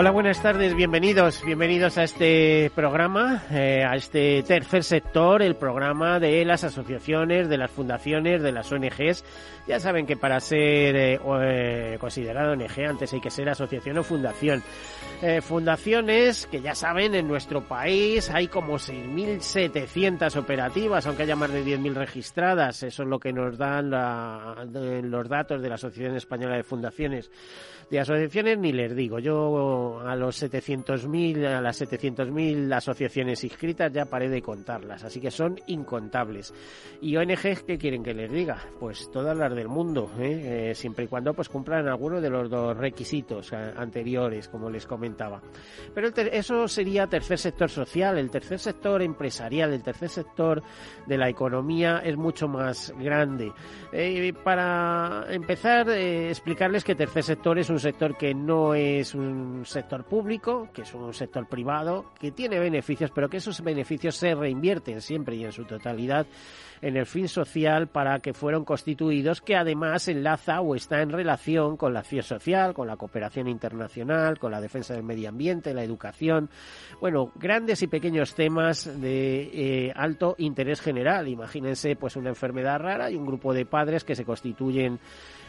Hola, buenas tardes, bienvenidos, bienvenidos a este programa, eh, a este tercer sector, el programa de las asociaciones, de las fundaciones, de las ONGs. Ya saben que para ser eh, eh, considerado ONG antes hay que ser asociación o fundación. fundaciones que ya saben, en nuestro país hay como 6.700 operativas, aunque haya más de 10.000 registradas. Eso es lo que nos dan los datos de la Asociación Española de Fundaciones. De asociaciones ni les digo, yo a los 700.000, a las 700.000 asociaciones inscritas ya paré de contarlas, así que son incontables. Y ONGs, ¿qué quieren que les diga? Pues todas las del mundo, ¿eh? Eh, siempre y cuando pues cumplan alguno de los dos requisitos eh, anteriores, como les comentaba. Pero eso sería tercer sector social, el tercer sector empresarial, el tercer sector de la economía es mucho más grande. para empezar, explicarles que tercer sector es un sector que no es un sector público, que es un sector privado, que tiene beneficios, pero que esos beneficios se reinvierten siempre y en su totalidad en el fin social para que fueron constituidos, que además enlaza o está en relación con la acción social, con la cooperación internacional, con la defensa del medio ambiente, la educación, bueno, grandes y pequeños temas de eh, alto interés general. Imagínense pues una enfermedad rara y un grupo de padres que se constituyen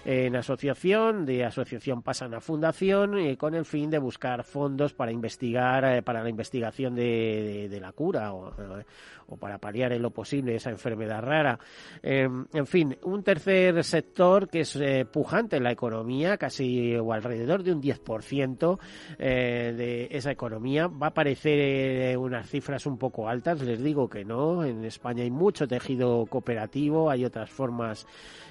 en asociación, de asociación pasan a fundación eh, con el fin de buscar fondos para investigar, eh, para la investigación de, la cura o, eh, o, para paliar en lo posible esa enfermedad rara. Em, en fin, un tercer sector que es pujante en la economía, casi o alrededor de un 10% de esa economía. Va a parecer unas cifras un poco altas, les digo que no. En España hay mucho tejido cooperativo, hay otras formas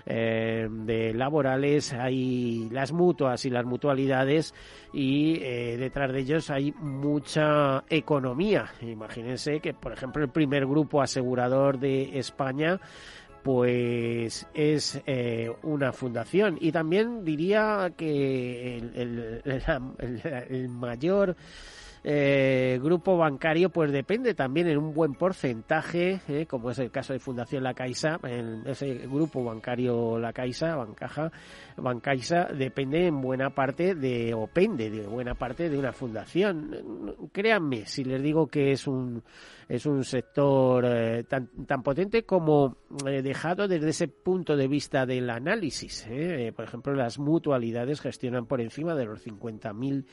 de labor hay las mutuas y las mutualidades y eh, detrás de ellos hay mucha economía. Imagínense que, por ejemplo, el primer grupo asegurador de España pues es eh, una fundación y también diría que el mayor eh, grupo bancario pues depende también en un buen porcentaje, eh, como es el caso de Fundación La Caixa, en ese grupo bancario La Caixa, Bancaja, Bancaisa, depende en buena parte de, o pende de buena parte de una fundación. Créanme, si les digo que es un es un sector eh, tan, tan potente como eh, dejado desde ese punto de vista del análisis. por ejemplo, las mutualidades gestionan por encima de los 50.000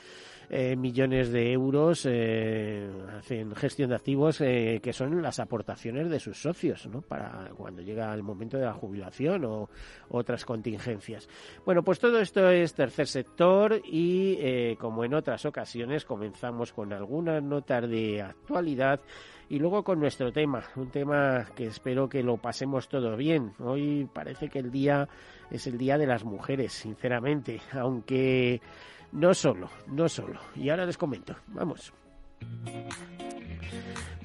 eh, millones de euros eh, hacen gestión de activos eh, que son las aportaciones de sus socios, ¿no? Para cuando llega el momento de la jubilación o otras contingencias. Bueno, pues todo esto es tercer sector y como en otras ocasiones comenzamos con algunas notas de actualidad y luego con nuestro tema, un tema que espero que lo pasemos todo bien. Hoy parece que el día es el día de las mujeres, sinceramente, aunque no solo, no solo. Y ahora les comento. Vamos.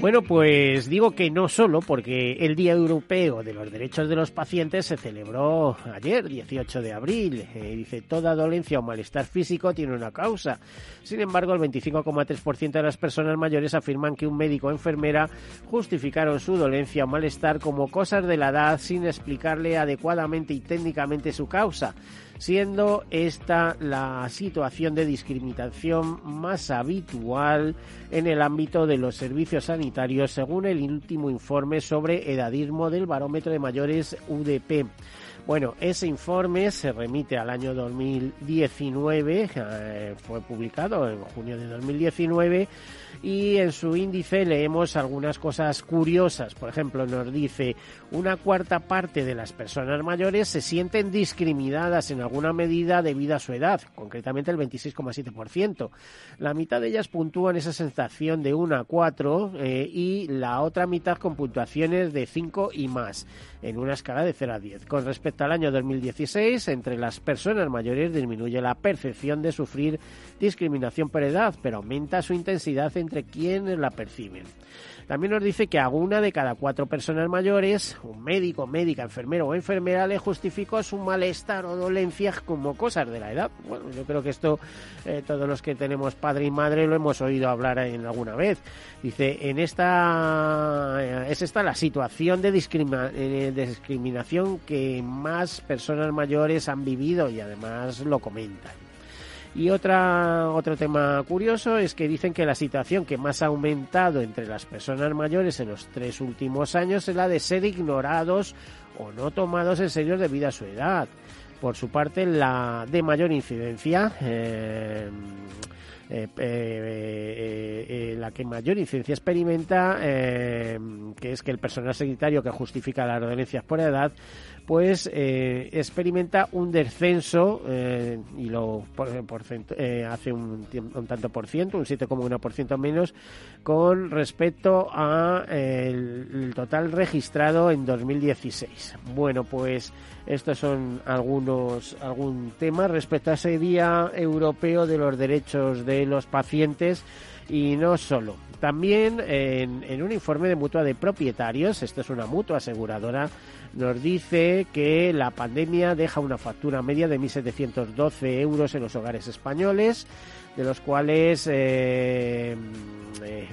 Bueno, pues digo que no solo porque el Día Europeo de los Derechos de los Pacientes se celebró ayer, 18 de abril. Eh, dice, toda dolencia o malestar físico tiene una causa. Sin embargo, el 25,3% de las personas mayores afirman que un médico o enfermera justificaron su dolencia o malestar como cosas de la edad sin explicarle adecuadamente y técnicamente su causa siendo esta la situación de discriminación más habitual en el ámbito de los servicios sanitarios según el último informe sobre edadismo del barómetro de mayores UDP. Bueno, ese informe se remite al año 2019, eh, fue publicado en junio de 2019 y en su índice leemos algunas cosas curiosas. Por ejemplo, nos dice una cuarta parte de las personas mayores se sienten discriminadas en alguna medida debido a su edad, concretamente el 26,7%. La mitad de ellas puntúan esa sensación de 1 a 4 eh, y la otra mitad con puntuaciones de 5 y más, en una escala de 0 a 10. Con respecto al año 2016, entre las personas mayores disminuye la percepción de sufrir discriminación por edad, pero aumenta su intensidad entre quienes la perciben. También nos dice que a una de cada cuatro personas mayores, un médico, médica, enfermero o enfermera le justificó su malestar o dolencia como cosas de la edad. Bueno, yo creo que esto eh, todos los que tenemos padre y madre lo hemos oído hablar en alguna vez. Dice, en esta eh, es esta la situación de, eh, de discriminación que más personas mayores han vivido y además lo comentan. Y otra, otro tema curioso es que dicen que la situación que más ha aumentado entre las personas mayores en los tres últimos años es la de ser ignorados o no tomados en serio debido a su edad. Por su parte, la de mayor incidencia, eh, eh, eh, la que mayor incidencia experimenta, que es que el personal sanitario que justifica las dolencias por edad, pues eh, experimenta un descenso eh, y lo eh, hace un, tanto por ciento, un 7,1% menos con respecto a el, total registrado en 2016. Bueno, pues estos son algunos algún tema respecto a ese Día Europeo de los Derechos de los Pacientes y no solo. También en, en un informe de mutua de propietarios, esto es una mutua aseguradora nos dice que la pandemia deja una factura media de 1.712 euros en los hogares españoles, de los cuales eh,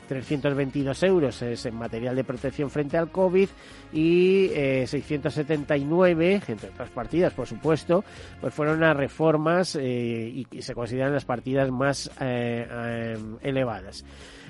322 eh, euros es en material de protección frente al COVID y 679, eh, entre otras partidas, por supuesto, pues fueron las reformas eh, y, se consideran las partidas más elevadas.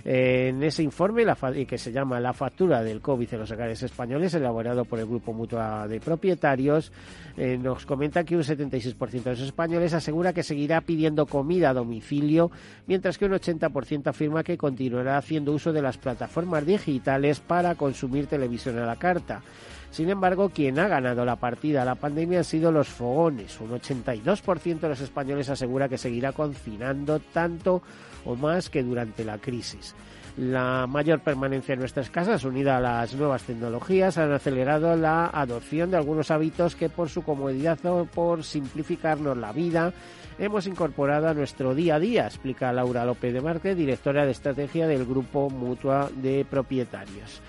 En ese informe la que se llama La factura del COVID en los hogares españoles, elaborado por el Grupo Mutua de Propietarios, eh, nos comenta que un 76% de los españoles asegura que seguirá pidiendo comida a domicilio, mientras que un 80% afirma que continuará haciendo uso de las plataformas digitales para consumir televisión a la carta. Sin embargo, quien ha ganado la partida a la pandemia han sido los fogones. Un 82% de los españoles asegura que seguirá confinando tanto o más que durante la crisis. La mayor permanencia en nuestras casas, unida a las nuevas tecnologías, han acelerado la adopción de algunos hábitos que por su comodidad o por simplificarnos la vida hemos incorporado a nuestro día a día, explica Laura López de Márquez, directora de estrategia del Grupo Mutua de Propietarios.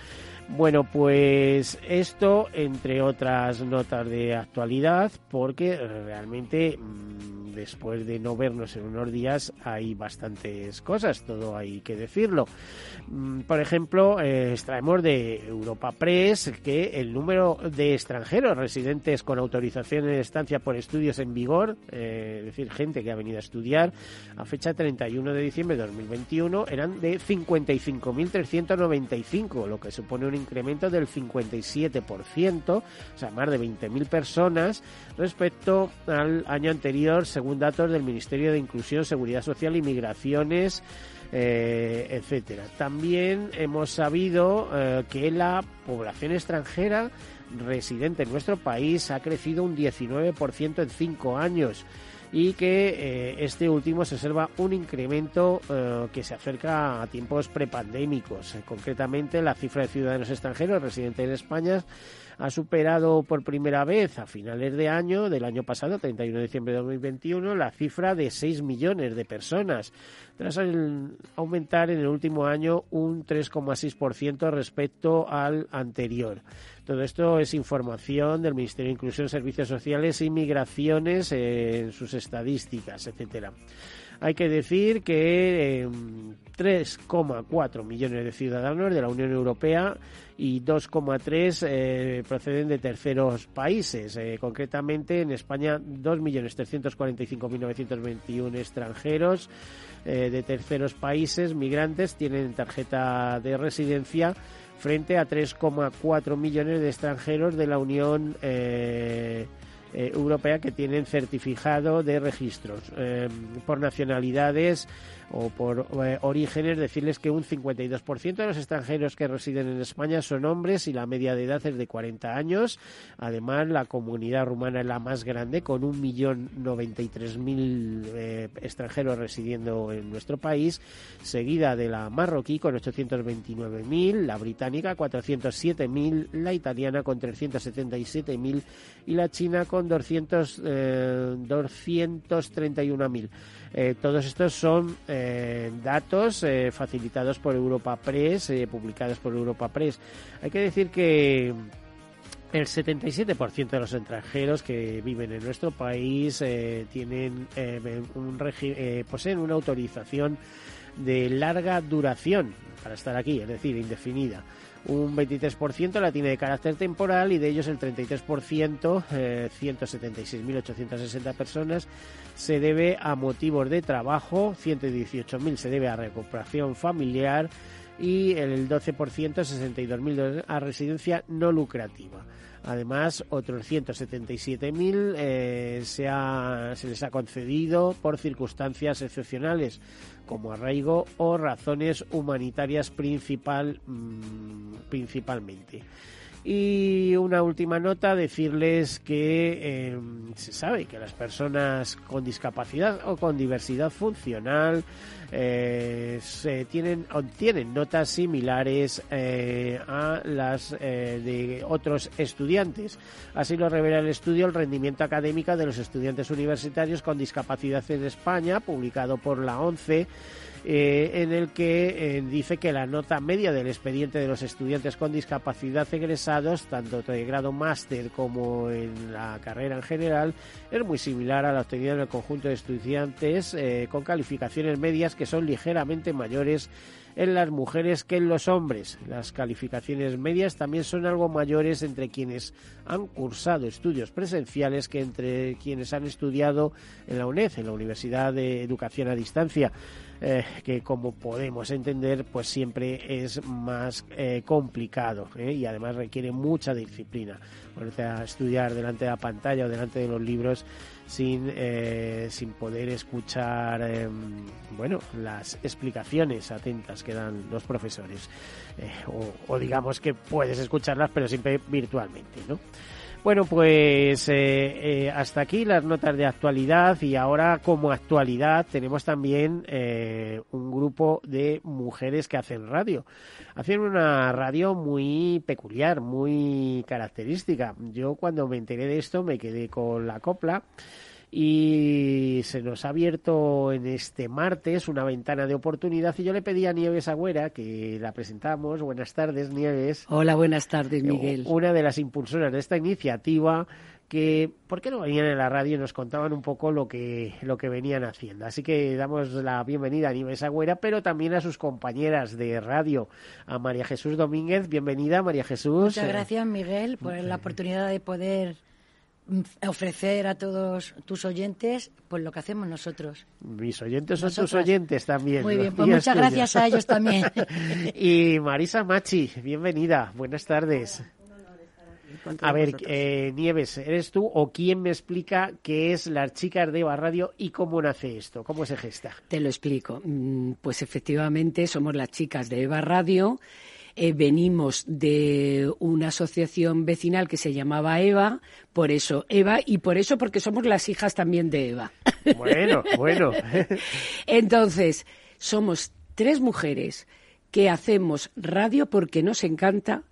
Bueno, pues esto, entre otras notas de actualidad, porque realmente mm, después de no vernos en unos días hay bastantes cosas, todo hay que decirlo. Mm, por ejemplo, eh, extraemos de Europa Press que el número de extranjeros residentes con autorización de estancia por estudios en vigor, eh, es decir, gente que ha venido a estudiar, a fecha 31 de diciembre de 2021 eran de 55.395, lo que supone un incremento del 57%, o sea, más de 20.000 personas respecto al año anterior, según datos del Ministerio de Inclusión, Seguridad Social y Migraciones. Eh, etcétera. También hemos sabido eh, que la población extranjera residente en nuestro país ha crecido un 19% en cinco años y que eh, este último se observa un incremento eh, que se acerca a tiempos prepandémicos. concretamente, la cifra de ciudadanos extranjeros residentes en España ha superado por primera vez a finales de año, del año pasado, 31 de diciembre de 2021, la cifra de 6 millones de personas, tras aumentar en el último año un 3,6% respecto al anterior. Todo esto es información del Ministerio de Inclusión, Servicios Sociales y Migraciones en sus estadísticas, etcétera. Hay que decir que 3,4 em, millones de ciudadanos de la Unión Europea y 2,3 eh, proceden de terceros países. Eh, concretamente, en España, 2.345.921 extranjeros eh, de terceros países, migrantes, tienen tarjeta de residencia frente a 3,4 millones de extranjeros de la Unión europea que tienen certificado de registros por nacionalidades o por eh, orígenes, decirles que un 52% de los extranjeros que residen en España son hombres y la media de edad es de 40 años. Además, la comunidad rumana es la más grande, con 1.093.000 eh, extranjeros residiendo en nuestro país, seguida de la marroquí con 829.000, la británica 407.000, la italiana con 377.000 y la china con 200, eh, 231.000. Eh, todos estos son eh, datos eh, facilitados por Europa Press, publicados por Europa Press. Hay que decir que el 77% de los extranjeros que viven en nuestro país tienen un poseen una autorización de larga duración para estar aquí, es decir, indefinida un 23% la tiene de carácter temporal y de ellos el 33%, eh, 176.860 personas, se debe a motivos de trabajo, 118.000 se debe a recuperación familiar y el 12%, 62.000 a residencia no lucrativa. Además, otros 177.000 eh, se, se les ha concedido por circunstancias excepcionales, como arraigo o razones humanitarias principal, mm, principalmente. Y una última nota, decirles que em, se sabe que las personas con discapacidad o con diversidad funcional eh, se tienen, obtienen notas similares eh, a las eh, de otros estudiantes. Así lo revela el estudio El rendimiento académico de los estudiantes universitarios con discapacidad en España, publicado por la ONCE eh, en el que eh, dice que la nota media del expediente de los estudiantes con discapacidad egresados, tanto de grado máster como en la carrera en general, es muy similar a la obtenida en el conjunto de estudiantes eh, con calificaciones medias que son ligeramente mayores en las mujeres que en los hombres. Las calificaciones medias también son algo mayores entre quienes han cursado estudios presenciales que entre quienes han estudiado en la UNED, en la Universidad de Educación a Distancia. Eh, que como podemos entender pues siempre es más eh, complicado ¿eh? y además requiere mucha disciplina ponerte a estudiar delante de la pantalla o delante de los libros sin, sin poder escuchar bueno las explicaciones atentas que dan los profesores o, o digamos que puedes escucharlas pero siempre virtualmente ¿no? Bueno, pues eh, eh, hasta aquí las notas de actualidad y ahora como actualidad tenemos también eh, un grupo de mujeres que hacen radio. Hacen una radio muy peculiar, muy característica. Yo cuando me enteré de esto me quedé con la copla y se nos ha abierto en este martes una ventana de oportunidad y yo le pedí a Nieves Agüera que la presentamos. Buenas tardes, Nieves. Hola, buenas tardes, Miguel. Una de las impulsoras de esta iniciativa que por qué no venían en la radio y nos contaban un poco lo que lo que venían haciendo. Así que damos la bienvenida a Nieves Agüera, pero también a sus compañeras de radio, a María Jesús Domínguez. Bienvenida, María Jesús. Muchas gracias, Miguel, por la oportunidad de poder ofrecer a todos tus oyentes pues lo que hacemos nosotros. Mis oyentes son tus oyentes también. Muy bien, pues muchas gracias a ellos también. y Marisa Machi, bienvenida, buenas tardes. A ver, eh, Nieves, ¿eres tú o quién me explica qué es las chicas de Eva Radio y cómo nace esto? ¿Cómo se gesta? Te lo explico. Mm, pues efectivamente somos las chicas de Eva Radio eh, venimos de una asociación vecinal que se llamaba Eva, por eso Eva, y por eso porque somos las hijas también de Eva. Bueno, bueno. Entonces, somos tres mujeres que hacemos radio porque nos encanta,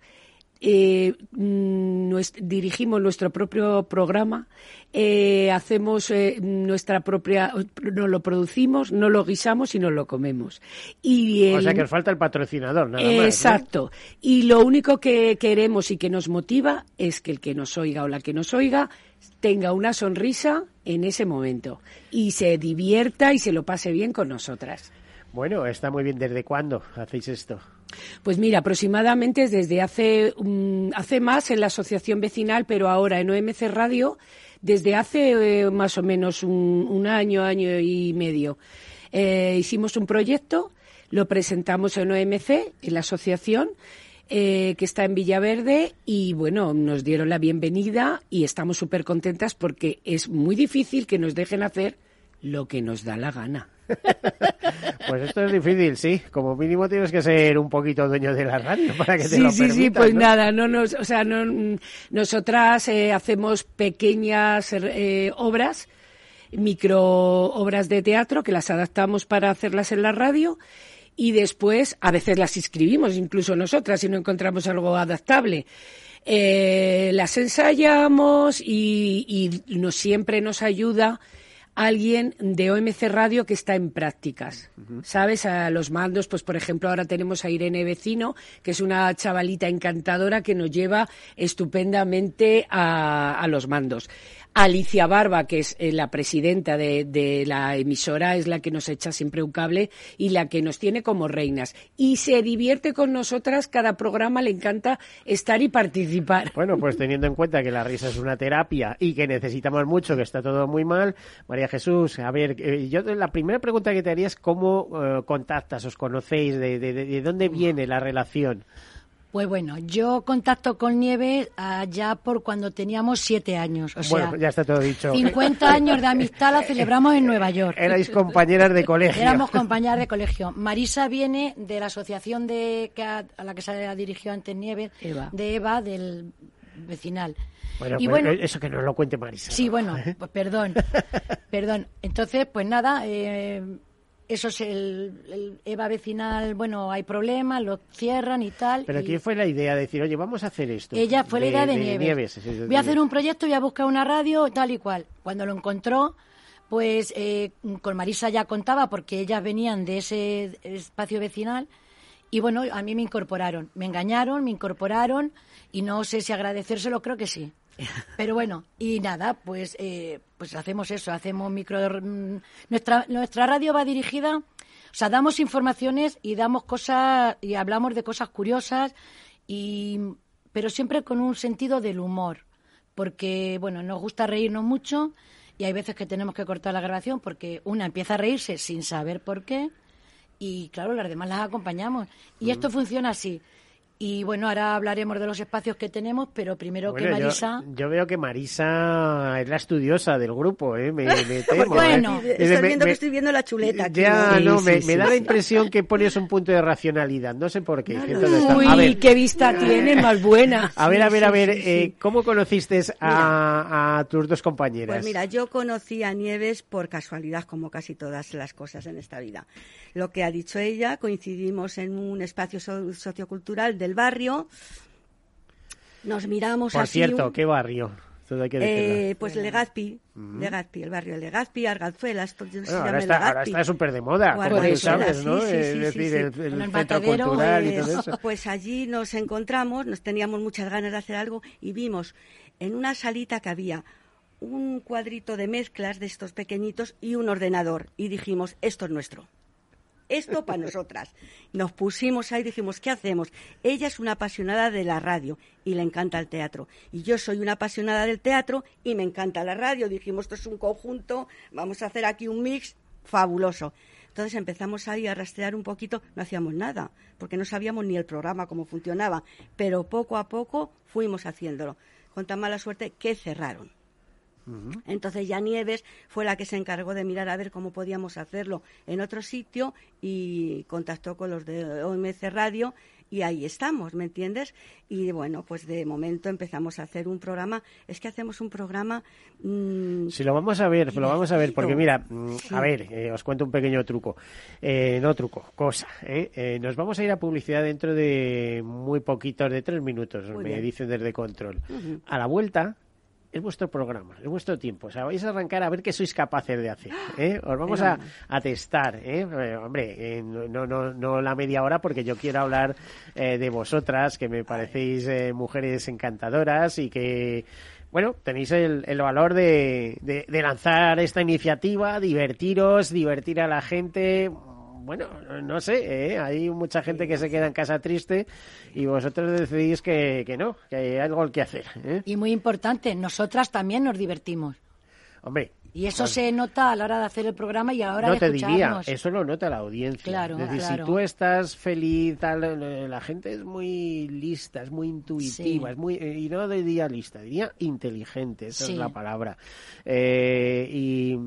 eh, mm, dirigimos nuestro propio programa, eh, hacemos eh, nuestra propia, no lo producimos, no lo guisamos y no lo comemos. Y o sea que falta el patrocinador, nada más. Exacto. Y lo único que queremos y que nos motiva es que el que nos oiga o la que nos oiga tenga una sonrisa en ese momento y se divierta y se lo pase bien con nosotras. Bueno, está muy bien. ¿Desde cuándo hacéis esto? Pues mira, aproximadamente desde hace, hace más en la asociación vecinal, pero ahora en OMC Radio, desde hace eh, más o menos un, año, año y medio. Eh, hicimos un proyecto, lo presentamos en OMC, en la asociación, eh, que está en Villaverde y bueno, nos dieron la bienvenida y estamos súper contentas porque es muy difícil que nos dejen hacer lo que nos da la gana. Pues esto es difícil, sí. Como mínimo tienes que ser un poquito dueño de la radio para que te sí, lo sí, sí, permitan, pues ¿no? nada, no nos, o sea, no, nosotras eh, hacemos pequeñas eh, obras, micro obras de teatro que las adaptamos para hacerlas en la radio y después a veces las inscribimos, incluso nosotras, si no encontramos algo adaptable. Eh, las ensayamos y, y nos, siempre nos ayuda alguien de OMC Radio que está en prácticas, ¿sabes? A los mandos, pues por ejemplo ahora tenemos a Irene Vecino, que es una chavalita encantadora que nos lleva estupendamente a, a los mandos. Alicia Barba, que es eh, la presidenta de, de, la emisora, es la que nos echa siempre un cable y la que nos tiene como reinas. Y se divierte con nosotras, cada programa le encanta estar y participar. Bueno, pues teniendo en cuenta que la risa es una terapia y que necesitamos mucho, que está todo muy mal, María Jesús, a ver, eh, yo la primera pregunta que te haría es cómo eh, contactas, os conocéis, de, de, de dónde viene la relación. Pues bueno, yo contacto con Nieves allá por cuando teníamos siete años. O bueno, sea, ya está todo dicho. 50 años de amistad la celebramos en Nueva York. Erais compañeras de colegio. Éramos compañeras de colegio. Marisa viene de la asociación de que a, a la que se dirigió antes Nieves, Eva. de Eva, del vecinal. Bueno, y pero bueno, eso que nos lo cuente Marisa. Sí, ¿no? bueno, pues perdón, perdón. Entonces, pues nada, eh, eso es el, el EVA vecinal, bueno, hay problemas, lo cierran y tal. Pero y ¿quién fue la idea de decir, oye, vamos a hacer esto? Ella fue la idea de, Nieves. voy a hacer un proyecto, voy a buscar una radio, tal y cual. Cuando lo encontró, pues eh, con Marisa ya contaba, porque ellas venían de ese espacio vecinal. Y bueno, a mí me incorporaron. Me engañaron, me incorporaron y no sé si agradecérselo, creo que sí. Pero bueno, y nada, pues eh, pues hacemos eso, hacemos micro... mm, Nuestra, nuestra radio va dirigida, o sea, damos informaciones y damos cosas y hablamos de cosas curiosas, y, pero siempre con un sentido del humor, porque, bueno, nos gusta reírnos mucho y hay veces que tenemos que cortar la grabación porque una empieza a reírse sin saber por qué y, claro, las demás las acompañamos. Y esto funciona así. Y bueno, ahora hablaremos de los espacios que tenemos, pero primero Bueno, que Marisa. Yo, veo que Marisa es la estudiosa del grupo, ¿eh? Me, me temo, Bueno. ¿eh? Estás Me- viendo me- que estoy viendo la chuleta. aquí, Ya, Sí, no, sí, me, sí, me da sí. la impresión que pones un punto de racionalidad. No sé por qué. No, no, Entonces, no. Uy, a ver, qué vista tiene, más buena. a ver, a ver, a ver, sí, sí. eh, ¿cómo conociste a, a tus dos compañeras? Pues mira, yo conocí a Nieves por casualidad, como casi todas las cosas en esta vida. Lo que ha dicho ella, coincidimos en un espacio so- sociocultural del barrio. Nos miramos por así. cierto, un- ¿qué barrio? Hay que eh, pues Legazpi, Legazpi, el barrio de Legazpi, Arganzuela, esto no se Bueno, ahora llama está, ahora está súper de moda, como tú sabes, ¿no? sí, sí, es decir, sí, sí. el, el En el centro cultural y Pues, todo eso. pues allí nos encontramos, nos teníamos muchas ganas de hacer algo y vimos en una salita que había un cuadrito de mezclas de estos pequeñitos y un ordenador y dijimos, esto es nuestro. Esto para nosotras. Nos pusimos ahí y dijimos, ¿qué hacemos? Ella es una apasionada de la radio y le encanta el teatro. Y yo soy una apasionada del teatro y me encanta la radio. Dijimos, esto es un conjunto, vamos a hacer aquí un mix fabuloso. Entonces empezamos ahí a rastrear un poquito, no hacíamos nada, porque no sabíamos ni el programa cómo funcionaba, pero poco a poco fuimos haciéndolo, con tan mala suerte que cerraron. Entonces ya Nieves fue la que se encargó de mirar a ver cómo podíamos hacerlo en otro sitio y contactó con los de OMC Radio y ahí estamos, ¿me entiendes? Y bueno, pues de momento empezamos a hacer un programa. Es que hacemos un programa. mm, Si lo vamos a ver, lo vamos a ver, porque mira, mm, Sí. a ver, eh, os cuento un pequeño truco. Eh, no truco, cosa. ¿eh? Eh, nos vamos a ir a publicidad dentro de muy poquitos, de tres minutos, Muy me bien. dicen desde control. A la vuelta. Es vuestro programa, es vuestro tiempo. O sea, vais a arrancar a ver qué sois capaces de hacer. ¿eh? Os vamos a, a testar. ¿eh? Eh, hombre, eh, no, no, no la media hora porque yo quiero hablar eh, de vosotras, que me parecéis eh, mujeres encantadoras y que, bueno, tenéis el, el valor de, de- de lanzar esta iniciativa, divertiros, divertir a la gente. Bueno, no sé, ¿eh? hay mucha gente que se queda en casa triste y vosotros decidís que, que no, que hay algo que hacer. ¿eh? Y muy importante, nosotras también nos divertimos. Hombre, Y eso se nota a la hora de hacer el programa y a la hora no de te diría, eso lo nota la audiencia. Claro, es decir, claro. si tú estás feliz, tal, eh, la gente es muy lista, es muy intuitiva, Sí. es muy, eh, y no diría lista, diría inteligente, esa Sí. es la palabra. Eh, y,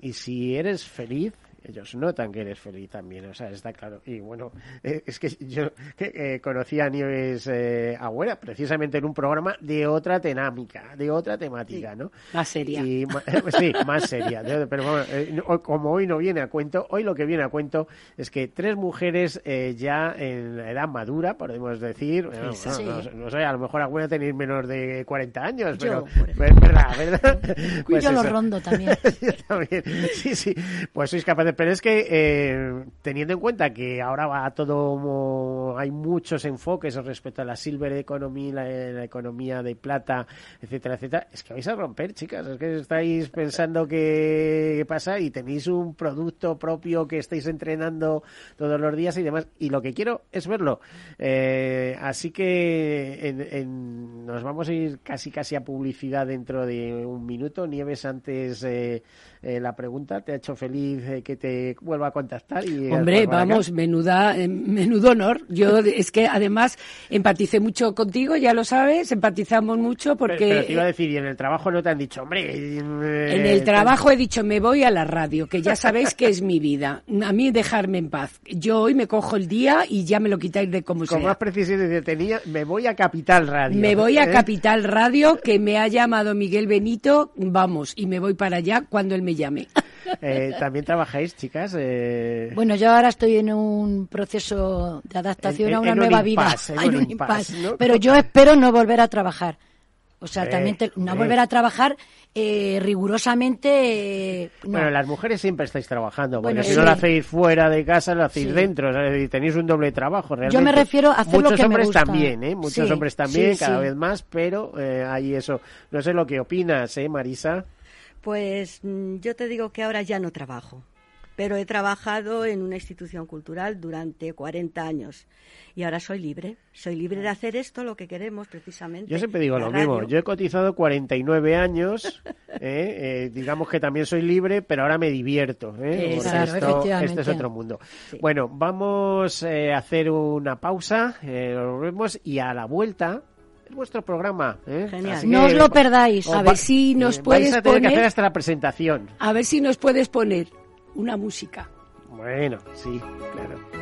y si eres feliz, ellos notan que eres feliz también, o sea, está claro. Y bueno, eh, es que yo eh, conocí a Nieves eh, Agüera precisamente en un programa de otra temática, de otra temática, ¿no? Más seria. Y ma- sí, más seria. Pero bueno, eh, como hoy no viene a cuento, hoy lo que viene a cuento es que tres mujeres eh, ya en la edad madura, podemos decir, bueno, Sí. bueno, no, no sé, a lo mejor alguna tenéis menos de 40 años, pero Yo, por ejemplo. es verdad, ¿verdad? Pues yo lo rondo también. Yo también. Sí, sí. Pues sois capaces. Pero es que eh, teniendo en cuenta que ahora va todo, hay muchos enfoques respecto a la silver economy, la, economía de plata, etcétera, etcétera, es que vais a romper, chicas. Es que estáis pensando que pasa y tenéis un producto propio que estáis entrenando todos los días y demás. Y lo que quiero es verlo. Eh, así que en- en- nos vamos a ir casi casi a publicidad dentro de un minuto. Nieves, antes eh, eh, la pregunta, ¿te ha hecho feliz eh, que te vuelva a contactar? Y Hombre, acá? vamos, menuda, eh, menudo honor. Yo es que además empaticé mucho contigo, ya lo sabes, empatizamos mucho porque pero te iba a decir, y en el trabajo no te han dicho, hombre. eh, en el trabajo he dicho me voy a la radio, que ya sabéis que es mi vida. A mí dejarme en paz. Yo hoy me cojo el día y ya me lo quitáis de como Con sea. más precisión, decir, tenía, me voy a Capital Radio. Me voy a ¿eh? Capital Radio, que me ha llamado Miguel Benito, vamos, y me voy para allá cuando él me llame. Eh, También trabajáis, chicas. Eh, Bueno, yo ahora estoy en un proceso de adaptación En- en- a una nueva vida. en un impasse. ¿no? Pero yo espero no volver a trabajar. O sea, Eh, también te- no hombre. volver a trabajar eh, rigurosamente. eh, no. Bueno, las mujeres siempre estáis trabajando, porque Bueno, si no lo hacéis fuera de casa, lo hacéis Sí. dentro, o sea, tenéis un doble trabajo realmente. Yo me refiero a hacer lo Muchos me hombres gusta. también, ¿eh? Muchos Sí, hombres también, cada vez más, pero eh, hay eso. No sé lo que opinas, ¿eh, Marisa? Pues mm, yo te digo que ahora ya no trabajo, pero he trabajado en una institución cultural durante 40 años y ahora soy libre. Soy libre de hacer esto, lo que queremos precisamente. Yo siempre digo lo mismo. Yo he cotizado 49 años, ¿eh? Eh, digamos que también soy libre, pero ahora me divierto. ¿eh? Eh, esto, este es otro mundo. Sí. Bueno, vamos eh, a hacer una pausa, eh, nos vemos y a la vuelta vuestro programa. ¿eh? Genial. Así No que os lo perdáis. A ver si nos vais puedes a tener que poner- hacer hasta la presentación. A ver si nos puedes poner una música. Bueno, sí, claro.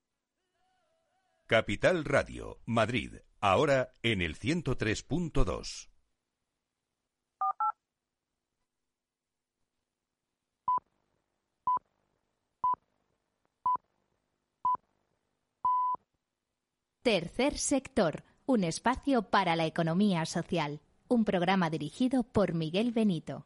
Capital Radio, Madrid, ahora en el 103.2. Tercer sector, un espacio para la economía social. Un programa dirigido por Miguel Benito.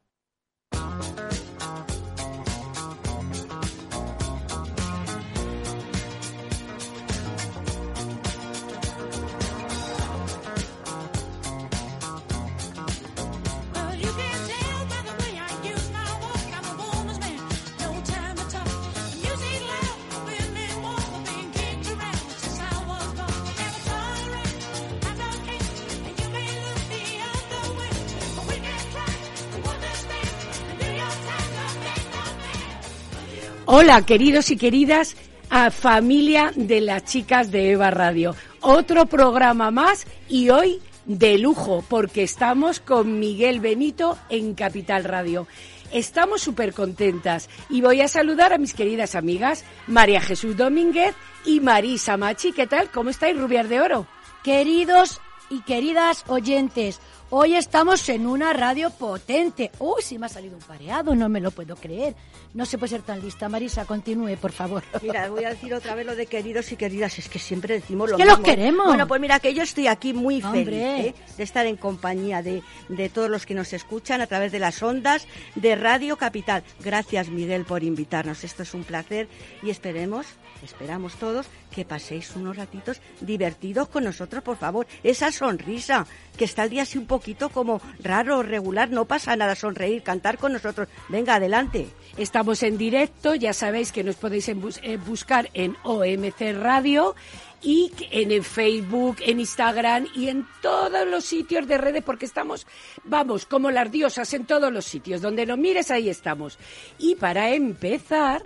Hola, queridos y queridas, a familia de las chicas de Eva Radio. Otro programa más y hoy de lujo, porque estamos con Miguel Benito en Capital Radio. Estamos súper contentas y voy a saludar a mis queridas amigas María Jesús Domínguez y Marisa Machi. ¿Qué tal? ¿Cómo estáis, Rubiar de Oro? Queridos y queridas oyentes, hoy estamos en una radio potente. Uy, sí me ha salido un pareado, no me lo puedo creer. No se puede ser tan lista. Marisa, continúe, por favor. Mira, voy a decir otra vez lo de queridos y queridas. Es que siempre decimos lo que mismo. los queremos. Bueno, pues mira, que yo estoy aquí muy feliz ¿eh? de estar en compañía de, de todos los que nos escuchan a través de las ondas de Radio Capital. Gracias, Miguel, por invitarnos. Esto es un placer y esperemos, esperamos todos que paséis unos ratitos divertidos con nosotros, por favor. Esa sonrisa, que está el día así un poquito como raro, regular. No pasa nada, sonreír, cantar con nosotros. Venga, adelante. Estamos en directo, ya sabéis que nos podéis en eh, buscar en OMC Radio y en el Facebook, en Instagram y en todos los sitios de redes porque estamos, vamos, como las diosas en todos los sitios. Donde lo mires, ahí estamos. Y para empezar,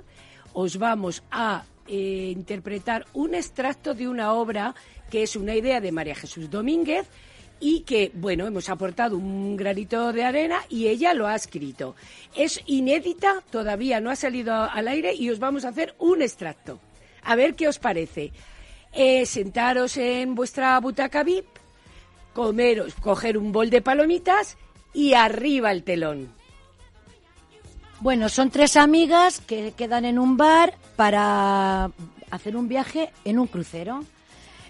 os vamos a eh, interpretar un extracto de una obra que es una idea de María Jesús Domínguez y que, bueno, hemos aportado un granito de arena y ella lo ha escrito. Es inédita, todavía no ha salido al aire y os vamos a hacer un extracto. A ver qué os parece. Eh, sentaros en vuestra butaca VIP, comeros, coger un bol de palomitas y arriba el telón. Bueno, son tres amigas que quedan en un bar para hacer un viaje en un crucero.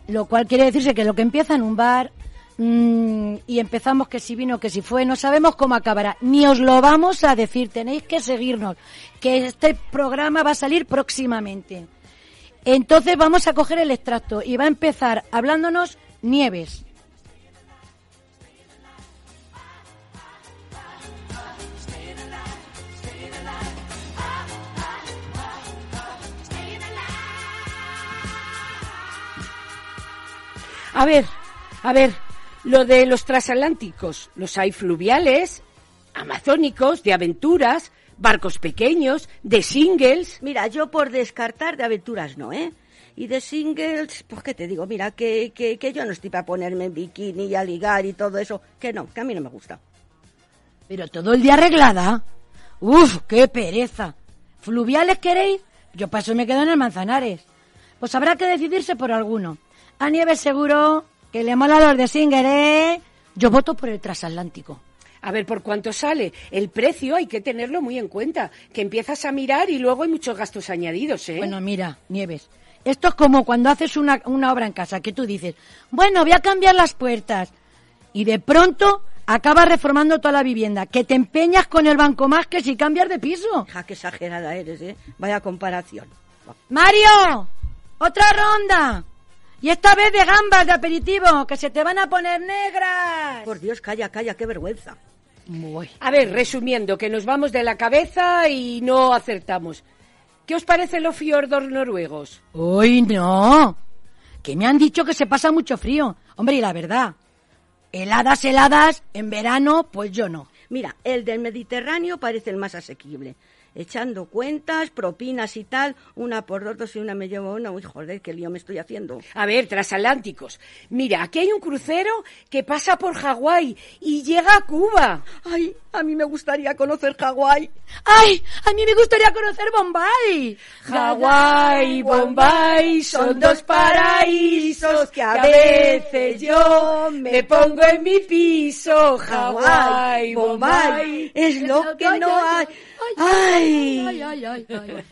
Lo cual quiere decirse que lo que empieza en un bar mm, y empezamos que si vino, que si fue, no sabemos cómo acabará. Ni os lo vamos a decir, tenéis que seguirnos, que este programa va a salir próximamente. Entonces vamos a coger el extracto y va a empezar hablándonos Nieves. A ver, a ver, lo de los transatlánticos, los hay fluviales, amazónicos, de aventuras, barcos pequeños, de singles. Mira, yo por descartar de aventuras no, ¿eh? Y de singles, pues qué te digo, mira, que, que, que yo no estoy para ponerme en bikini y a ligar y todo eso, que no, que a mí no me gusta. Pero todo el día arreglada. Uf, qué pereza. ¿Fluviales queréis? Yo paso me quedo en el Manzanares. Pues habrá que decidirse por alguno. A Nieves seguro que le mola los de Singer, ¿eh? Yo voto por el transatlántico. A ver por cuánto sale. El precio hay que tenerlo muy en cuenta, que empiezas a mirar y luego hay muchos gastos añadidos, ¿eh? Bueno, mira, Nieves, esto es como cuando haces una, una obra en casa, que tú dices, bueno, voy a cambiar las puertas. Y de pronto acabas reformando toda la vivienda, que te empeñas con el banco más que si cambias de piso. Ja, qué exagerada eres, ¿eh? Vaya comparación. Mario, otra ronda. Y esta vez de gambas de aperitivo, que se te van a poner negras. Por Dios, calla, calla, qué vergüenza. A ver, resumiendo, que nos vamos de la cabeza y no acertamos. ¿Qué os parecen los fiordos noruegos? Uy, no. que me han dicho que se pasa mucho frío. Hombre, y la verdad, heladas, heladas, en verano, pues yo no. Mira, el del Mediterráneo parece el más asequible. Echando cuentas, propinas y tal, una por dos y una me llevo una. Uy, joder, qué lío me estoy haciendo. A ver, transatlánticos. Mira, aquí hay un crucero que pasa por Hawái y llega a Cuba. Ay, a mí me gustaría conocer Hawái. ¡Ay! A mí me gustaría conocer Bombay. Hawái y Bombay son dos paraísos que a veces yo me pongo en mi piso. Hawái, Bombay es lo que no hay. Ay, ay, ay, ay,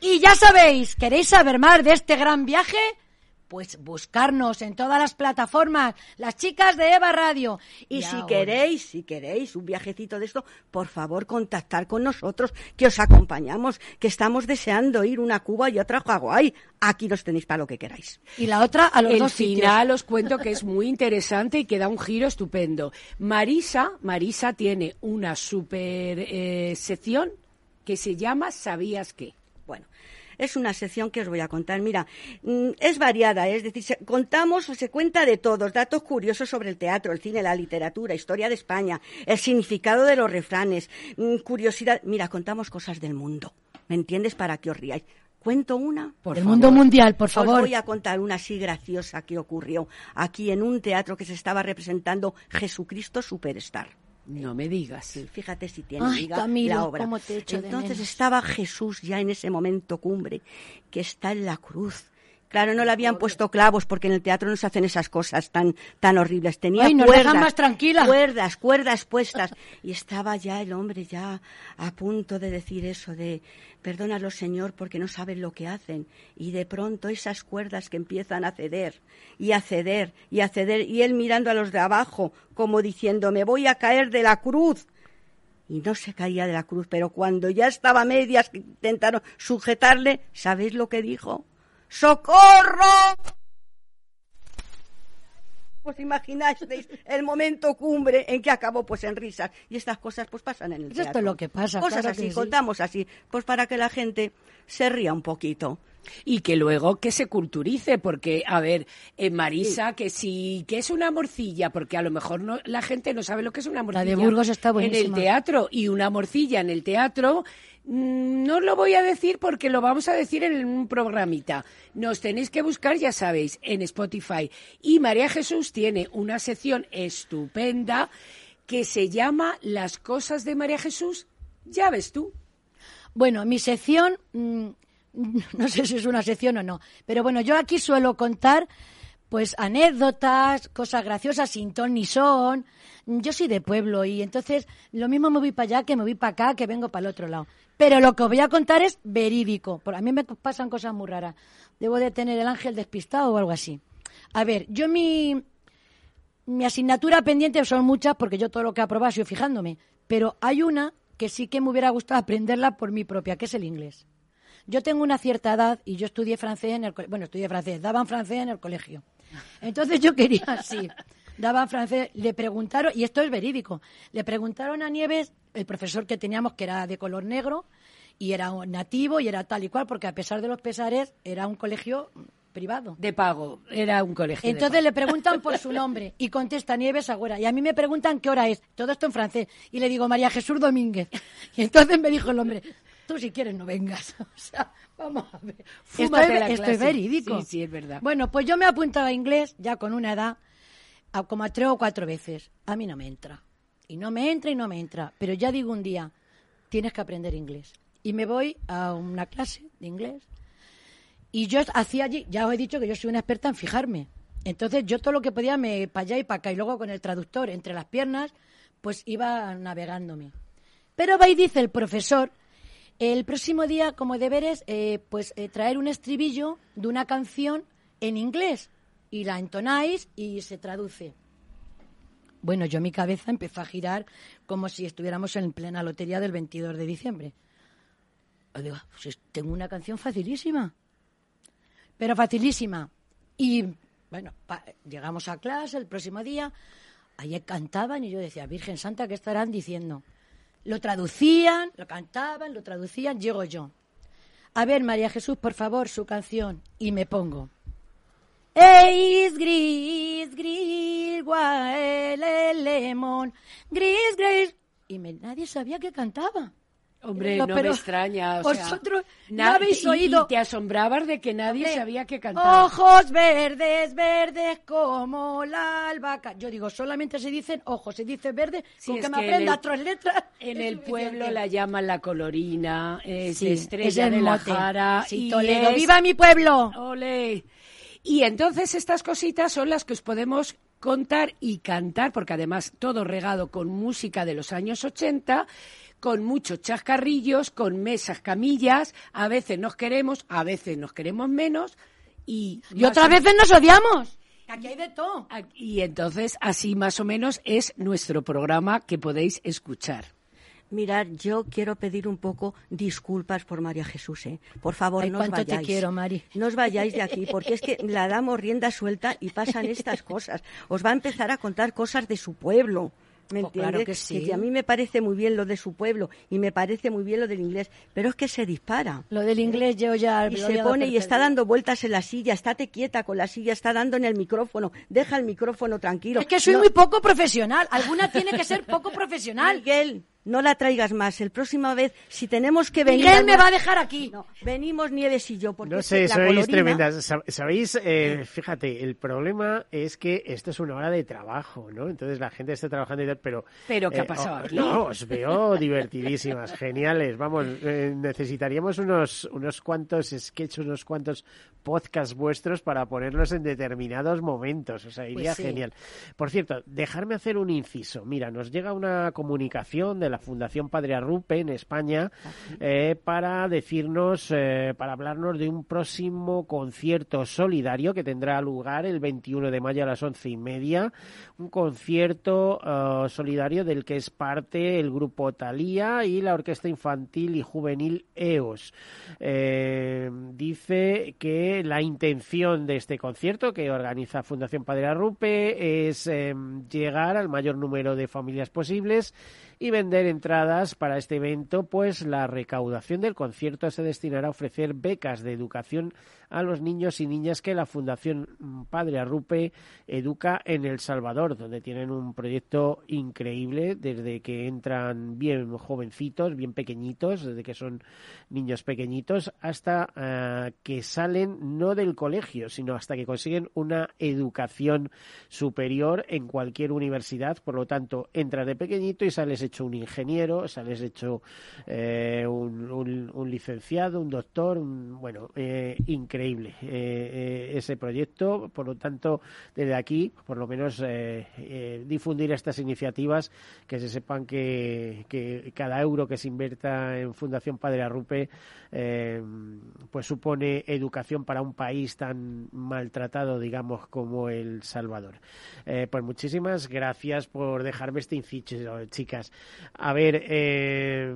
Y ya sabéis, ¿queréis saber más de este gran viaje? Pues buscarnos en todas las plataformas, las chicas de Eva Radio. Y, si queréis, si queréis un viajecito de esto, por favor contactar con nosotros, que os acompañamos, que estamos deseando ir una a Cuba y otra a Hawái. Aquí los tenéis para lo que queráis. Y la otra a los El dos final sitios. os cuento que es muy interesante y que da un giro estupendo. Marisa, Marisa tiene una super eh, sección que se llama ¿Sabías qué? Es una sección que os voy a contar. Mira, mm, es variada, es decir, se- contamos, se cuenta de todos, datos curiosos sobre el teatro, el cine, la literatura, historia de España, el significado de los refranes, mm, curiosidad. Mira, contamos cosas del mundo, ¿me entiendes? Para que os riáis. Cuento una. Por Del mundo mundial, por favor. Os voy a contar una así graciosa que ocurrió aquí en un teatro que se estaba representando Jesucristo Superstar. No me digas. Sí, fíjate si tiene Ay, liga Camilo, la obra. cómo te Entonces menos. estaba Jesús ya en ese momento cumbre, que está en la cruz. Claro, no le habían puesto clavos porque en el teatro no se hacen esas cosas tan, tan horribles. Tenía Ay, nos cuerdas, más tranquila. cuerdas, cuerdas puestas. Y estaba ya el hombre ya a punto de decir eso de, perdónalo Señor porque no saben lo que hacen. Y de pronto esas cuerdas que empiezan a ceder y a ceder y a ceder y él mirando a los de abajo como diciendo, me voy a caer de la cruz y no se caía de la cruz, pero cuando ya estaba a medias que intentaron sujetarle, ¿sabéis lo que dijo? ¡Socorro! Pues imagináis el momento cumbre en que acabó pues en risas. Y estas cosas pues pasan en el esto teatro. es lo que pasa, Cosas claro así, sí. contamos así, pues para que la gente se ría un poquito. Y que luego que se culturice, porque, a ver, en Marisa, que sí, que es una morcilla, porque a lo mejor no, la gente no sabe lo que es una morcilla. de Burgos está En el buenísima. teatro, y una morcilla en el teatro, mm, no os lo voy a decir porque lo vamos a decir en un programita. Nos tenéis que buscar, ya sabéis, en Spotify. Y María Jesús tiene una sección estupenda que se llama Las cosas de María Jesús. Ya ves tú. Bueno, mi sección, mm, no sé si es una sección o no, pero bueno, yo aquí suelo contar pues anécdotas, cosas graciosas, sin ton ni son. Yo soy de pueblo y entonces lo mismo me voy para allá que me voy para acá, que vengo para el otro lado. Pero lo que os voy a contar es verídico. A mí me pasan cosas muy raras. Debo de tener el ángel despistado o algo así. A ver, yo mi, mi asignatura pendiente son muchas porque yo todo lo que aprobado sigo fijándome. Pero hay una que sí que me hubiera gustado aprenderla por mi propia, que es el inglés. Yo tengo una cierta edad y yo estudié francés en el colegio. Bueno, estudié francés, daban francés en el colegio. Entonces yo quería, sí, daban francés. Le preguntaron, y esto es verídico, le preguntaron a Nieves, el profesor que teníamos que era de color negro y era nativo y era tal y cual, porque a pesar de los pesares era un colegio privado. De pago. Era un colegio. Entonces le preguntan por su nombre y contesta Nieves Agüera. Y a mí me preguntan qué hora es. Todo esto en francés. Y le digo María Jesús Domínguez. Y entonces me dijo el hombre, tú si quieres no vengas. O sea, vamos a ver. Esto Fúmate es, la esto es verídico. Sí, sí, es verdad. Bueno, pues yo me he apuntado a inglés ya con una edad, a como a tres o cuatro veces. A mí no me entra. Y no me entra y no me entra. Pero ya digo un día, tienes que aprender inglés. Y me voy a una clase de inglés. Y yo hacía allí, ya os he dicho que yo soy una experta en fijarme. Entonces yo todo lo que podía me para allá y para acá. Y luego con el traductor entre las piernas, pues iba navegándome. Pero va y dice el profesor, el próximo día como deberes, eh, pues eh, traer un estribillo de una canción en inglés. Y la entonáis y se traduce. Bueno, yo mi cabeza empezó a girar como si estuviéramos en plena lotería del 22 de diciembre. Yo digo, pues tengo una canción facilísima. Pero facilísima. Y bueno, pa- llegamos a clase el próximo día, allí cantaban y yo decía, Virgen Santa, ¿qué estarán diciendo? Lo traducían, lo cantaban, lo traducían, llego yo. A ver, María Jesús, por favor, su canción. Y me pongo. Es gris, gris, guaele, lemon, gris, gris. Y nadie sabía que cantaba. Hombre, Digo, no pero me extraña. o sea, vosotros no habéis y- oído. Y te asombrabas de que nadie Hombre, sabía que cantaba. Ojos verdes, verdes como la albahaca. Yo digo, solamente se dicen ojos, se dice verde, Sí, con que me que en aprenda el- tres letras. En el pueblo la llaman la colorina, es Sí, estrella es el de la jara. Sí, y Toledo, es- ¡viva mi pueblo! ¡Ole! Y entonces estas cositas son las que os podemos contar y cantar, porque además todo regado con música de los años 80, con muchos chascarrillos, con mesas, camillas, a veces nos queremos, a veces nos queremos menos, y, Y otras veces nos odiamos. Aquí hay de todo. Y entonces así más o menos es nuestro programa que podéis escuchar. Mirad, yo quiero pedir un poco disculpas por María Jesús, ¿eh? Por favor, Ay, no os cuánto te vayáis. quiero, Mari. No os vayáis de aquí, porque es que la damos rienda suelta y pasan estas cosas. Os va a empezar a contar cosas de su pueblo. ¿Me Pues claro entiendes? que sí. a mí me parece muy bien lo de su pueblo y me parece muy bien lo del inglés, pero es que se dispara. Lo del inglés yo ya... Y se pone y está dando vueltas en la silla, estate quieta con la silla, está dando en el micrófono, deja el micrófono tranquilo. Es que soy No- muy poco profesional. Alguna tiene que ser poco profesional. Miguel, no la traigas más. El próxima vez, si tenemos que venir... Miguel me va a dejar aquí. No, venimos Nieves y yo, porque No es sé, sois colorina- tremendas. Sab- Sabéis, eh, fíjate, el problema es que esto es una hora de trabajo, ¿no? Entonces la gente está trabajando y tal, pero... Pero, ¿qué ha eh, pasado oh, aquí? No, os veo divertidísimas, geniales. Vamos, eh, necesitaríamos unos, unos cuantos sketches, unos cuantos podcasts vuestros para ponerlos en determinados momentos. O sea, iría sí. genial. Por cierto, dejarme hacer un inciso. Mira, nos llega una comunicación de la Fundación Padre Arrupe en España eh, para decirnos, eh, para hablarnos de un próximo concierto solidario que tendrá lugar el 21 de mayo a las once y media. Un concierto eh, solidario del que es parte el grupo Talía y la Orquesta Infantil y Juvenil EOS. Eh, dice que la intención de este concierto que organiza Fundación Padre Arrupe es eh, llegar al mayor número de familias posibles y vender entradas para este evento, pues la recaudación del concierto se destinará a ofrecer becas de educación a los niños y niñas que la Fundación Padre Arrupe educa en El Salvador, donde tienen un proyecto increíble desde que entran bien jovencitos, bien pequeñitos, desde que son niños pequeñitos, hasta eh, que salen no del colegio, sino hasta que consiguen una educación superior en cualquier universidad. Por lo tanto, entras de pequeñito y sales hecho un ingeniero, sales hecho eh, un, un- licenciado, un doctor, un- bueno, eh, increíble eh, eh, ese proyecto. Por lo tanto, desde aquí, por lo menos, difundir estas iniciativas, que se sepan que, cada euro que se invierta en Fundación Padre Arrupe, pues supone educación para un país tan maltratado, digamos, como El Salvador. Pues muchísimas gracias por dejarme este inciso, chicas. A ver, eh,